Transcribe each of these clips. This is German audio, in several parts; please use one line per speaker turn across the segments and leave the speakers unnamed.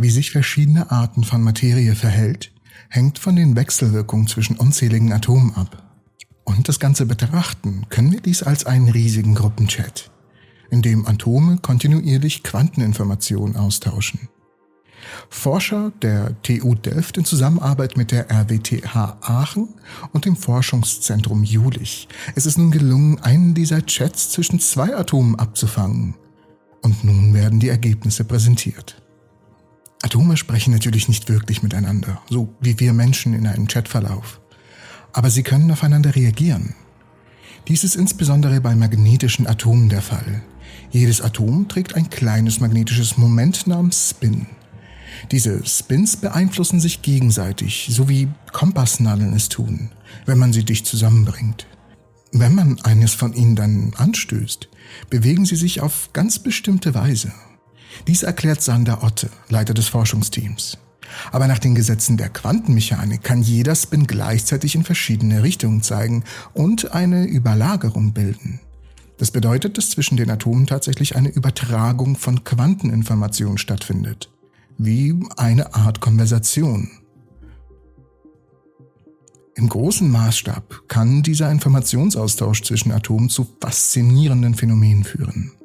Wie sich verschiedene Arten von Materie verhält, hängt von den Wechselwirkungen zwischen unzähligen Atomen ab. Und das Ganze betrachten können wir dies als einen riesigen Gruppenchat, in dem Atome kontinuierlich Quanteninformationen austauschen. Forscher der TU Delft in Zusammenarbeit mit der RWTH Aachen und dem Forschungszentrum Julich. Es ist nun gelungen, einen dieser Chats zwischen zwei Atomen abzufangen. Und nun werden die Ergebnisse präsentiert. Atome sprechen natürlich nicht wirklich miteinander, so wie wir Menschen in einem Chatverlauf. Aber sie können aufeinander reagieren. Dies ist insbesondere bei magnetischen Atomen der Fall. Jedes Atom trägt ein kleines magnetisches Moment namens Spin. Diese Spins beeinflussen sich gegenseitig, so wie Kompassnadeln es tun, wenn man sie dicht zusammenbringt. Wenn man eines von ihnen dann anstößt, bewegen sie sich auf ganz bestimmte Weise. Dies erklärt Sander Otte, Leiter des Forschungsteams. Aber nach den Gesetzen der Quantenmechanik kann jeder Spin gleichzeitig in verschiedene Richtungen zeigen und eine Überlagerung bilden. Das bedeutet, dass zwischen den Atomen tatsächlich eine Übertragung von Quanteninformationen stattfindet. Wie eine Art Konversation. Im großen Maßstab kann dieser Informationsaustausch zwischen Atomen zu faszinierenden Phänomenen führen.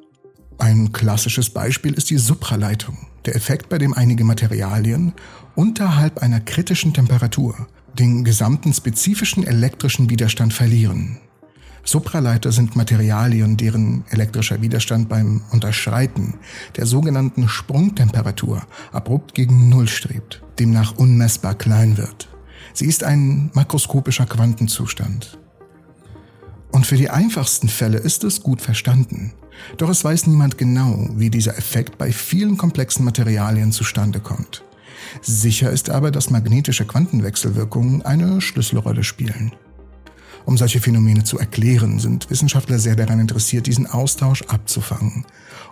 Ein klassisches Beispiel ist die Supraleitung, der Effekt, bei dem einige Materialien unterhalb einer kritischen Temperatur den gesamten spezifischen elektrischen Widerstand verlieren. Supraleiter sind Materialien, deren elektrischer Widerstand beim Unterschreiten der sogenannten Sprungtemperatur abrupt gegen Null strebt, demnach unmessbar klein wird. Sie ist ein makroskopischer Quantenzustand. Und für die einfachsten Fälle ist es gut verstanden. Doch es weiß niemand genau, wie dieser Effekt bei vielen komplexen Materialien zustande kommt. Sicher ist aber, dass magnetische Quantenwechselwirkungen eine Schlüsselrolle spielen. Um solche Phänomene zu erklären, sind Wissenschaftler sehr daran interessiert, diesen Austausch abzufangen,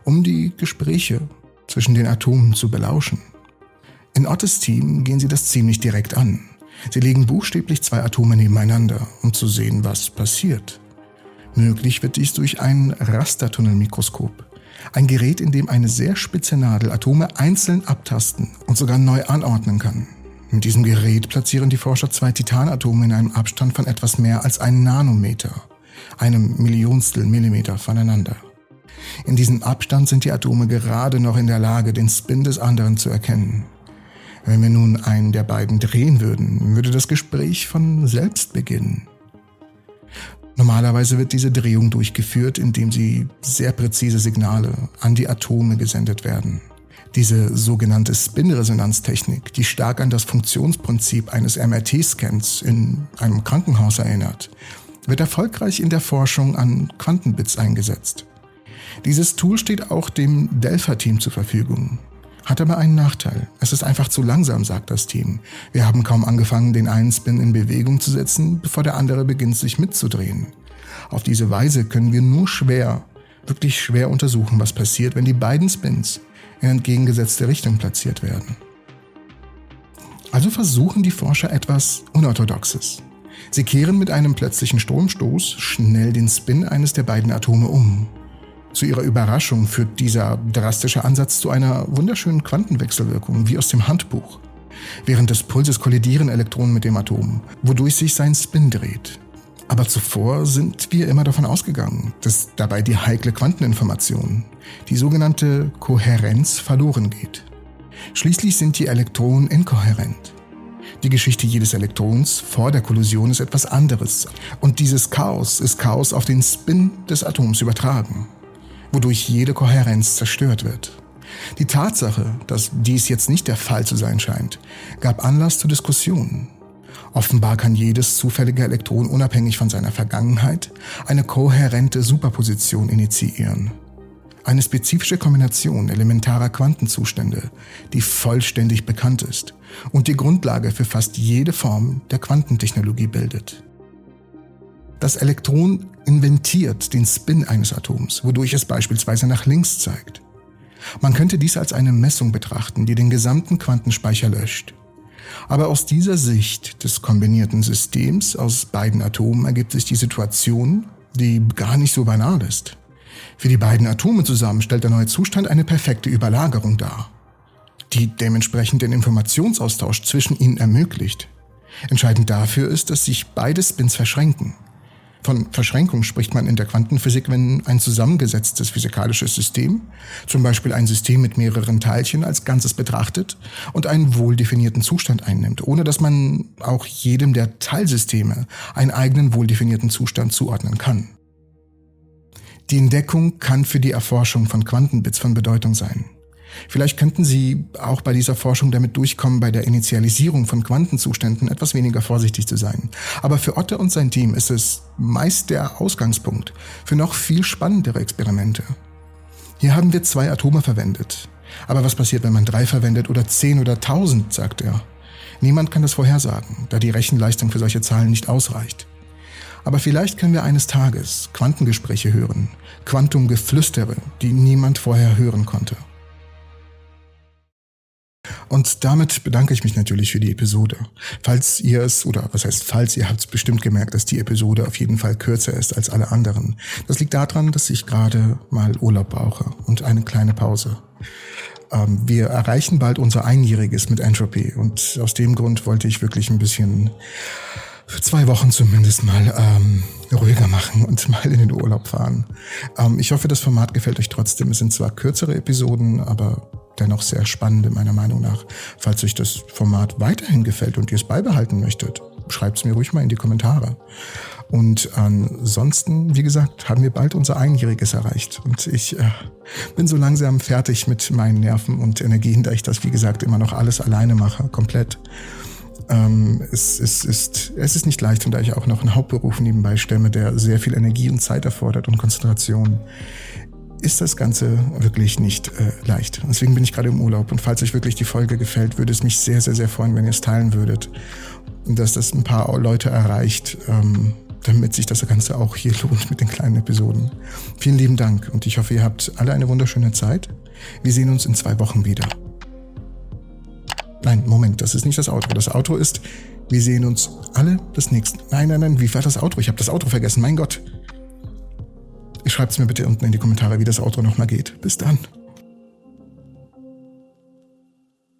um die Gespräche zwischen den Atomen zu belauschen. In Ottes Team gehen sie das ziemlich direkt an. Sie legen buchstäblich zwei Atome nebeneinander, um zu sehen, was passiert. Möglich wird dies durch ein Rastertunnelmikroskop. Ein Gerät, in dem eine sehr spitze Nadel Atome einzeln abtasten und sogar neu anordnen kann. Mit diesem Gerät platzieren die Forscher zwei Titanatome in einem Abstand von etwas mehr als einem Nanometer, einem Millionstel Millimeter voneinander. In diesem Abstand sind die Atome gerade noch in der Lage, den Spin des anderen zu erkennen. Wenn wir nun einen der beiden drehen würden, würde das Gespräch von selbst beginnen. Normalerweise wird diese Drehung durchgeführt, indem sie sehr präzise Signale an die Atome gesendet werden. Diese sogenannte Spin-Resonanztechnik, die stark an das Funktionsprinzip eines MRT-Scans in einem Krankenhaus erinnert, wird erfolgreich in der Forschung an Quantenbits eingesetzt. Dieses Tool steht auch dem Delpha-Team zur Verfügung. Hat aber einen Nachteil. Es ist einfach zu langsam, sagt das Team. Wir haben kaum angefangen, den einen Spin in Bewegung zu setzen, bevor der andere beginnt, sich mitzudrehen. Auf diese Weise können wir nur schwer, wirklich schwer untersuchen, was passiert, wenn die beiden Spins in entgegengesetzte Richtung platziert werden. Also versuchen die Forscher etwas Unorthodoxes. Sie kehren mit einem plötzlichen Stromstoß schnell den Spin eines der beiden Atome um. Zu ihrer Überraschung führt dieser drastische Ansatz zu einer wunderschönen Quantenwechselwirkung, wie aus dem Handbuch. Während des Pulses kollidieren Elektronen mit dem Atom, wodurch sich sein Spin dreht. Aber zuvor sind wir immer davon ausgegangen, dass dabei die heikle Quanteninformation, die sogenannte Kohärenz, verloren geht. Schließlich sind die Elektronen inkohärent. Die Geschichte jedes Elektrons vor der Kollision ist etwas anderes. Und dieses Chaos ist Chaos auf den Spin des Atoms übertragen wodurch jede Kohärenz zerstört wird. Die Tatsache, dass dies jetzt nicht der Fall zu sein scheint, gab Anlass zu Diskussionen. Offenbar kann jedes zufällige Elektron unabhängig von seiner Vergangenheit eine kohärente Superposition initiieren. Eine spezifische Kombination elementarer Quantenzustände, die vollständig bekannt ist und die Grundlage für fast jede Form der Quantentechnologie bildet. Das Elektron inventiert den Spin eines Atoms, wodurch es beispielsweise nach links zeigt. Man könnte dies als eine Messung betrachten, die den gesamten Quantenspeicher löscht. Aber aus dieser Sicht des kombinierten Systems aus beiden Atomen ergibt sich die Situation, die gar nicht so banal ist. Für die beiden Atome zusammen stellt der neue Zustand eine perfekte Überlagerung dar. die dementsprechend den Informationsaustausch zwischen ihnen ermöglicht. Entscheidend dafür ist, dass sich beide Spins verschränken. Von Verschränkung spricht man in der Quantenphysik, wenn ein zusammengesetztes physikalisches System, zum Beispiel ein System mit mehreren Teilchen als Ganzes betrachtet und einen wohl definierten Zustand einnimmt, ohne dass man auch jedem der Teilsysteme einen eigenen wohl definierten Zustand zuordnen kann. Die Entdeckung kann für die Erforschung von Quantenbits von Bedeutung sein. Vielleicht könnten Sie auch bei dieser Forschung damit durchkommen, bei der Initialisierung von Quantenzuständen etwas weniger vorsichtig zu sein. Aber für Otte und sein Team ist es meist der Ausgangspunkt für noch viel spannendere Experimente. Hier haben wir zwei Atome verwendet. Aber was passiert, wenn man drei verwendet oder zehn oder tausend, sagt er. Niemand kann das vorhersagen, da die Rechenleistung für solche Zahlen nicht ausreicht. Aber vielleicht können wir eines Tages Quantengespräche hören, Quantumgeflüstere, die niemand vorher hören konnte. Und damit bedanke ich mich natürlich für die Episode. Falls ihr es, oder was heißt falls, ihr habt es bestimmt gemerkt, dass die Episode auf jeden Fall kürzer ist als alle anderen. Das liegt daran, dass ich gerade mal Urlaub brauche und eine kleine Pause. Ähm, wir erreichen bald unser Einjähriges mit Entropy und aus dem Grund wollte ich wirklich ein bisschen für zwei Wochen zumindest mal ähm, ruhiger machen und mal in den Urlaub fahren. Ähm, ich hoffe, das Format gefällt euch trotzdem. Es sind zwar kürzere Episoden, aber dennoch sehr spannende meiner Meinung nach. Falls euch das Format weiterhin gefällt und ihr es beibehalten möchtet, schreibt es mir ruhig mal in die Kommentare. Und ansonsten, wie gesagt, haben wir bald unser Einjähriges erreicht. Und ich äh, bin so langsam fertig mit meinen Nerven und Energien, da ich das, wie gesagt, immer noch alles alleine mache, komplett. Ähm, es, es, ist, es ist nicht leicht und da ich auch noch einen Hauptberuf nebenbei stemme, der sehr viel Energie und Zeit erfordert und Konzentration, ist das Ganze wirklich nicht äh, leicht. Deswegen bin ich gerade im Urlaub und falls euch wirklich die Folge gefällt, würde es mich sehr, sehr, sehr freuen, wenn ihr es teilen würdet und dass das ein paar Leute erreicht, ähm, damit sich das Ganze auch hier lohnt mit den kleinen Episoden. Vielen lieben Dank und ich hoffe, ihr habt alle eine wunderschöne Zeit. Wir sehen uns in zwei Wochen wieder. Nein, Moment, das ist nicht das Outro. Das Outro ist, wir sehen uns alle das nächste. Nein, nein, nein, wie war das Outro? Ich habe das Outro vergessen, mein Gott. Schreibt es mir bitte unten in die Kommentare, wie das Outro nochmal geht. Bis dann.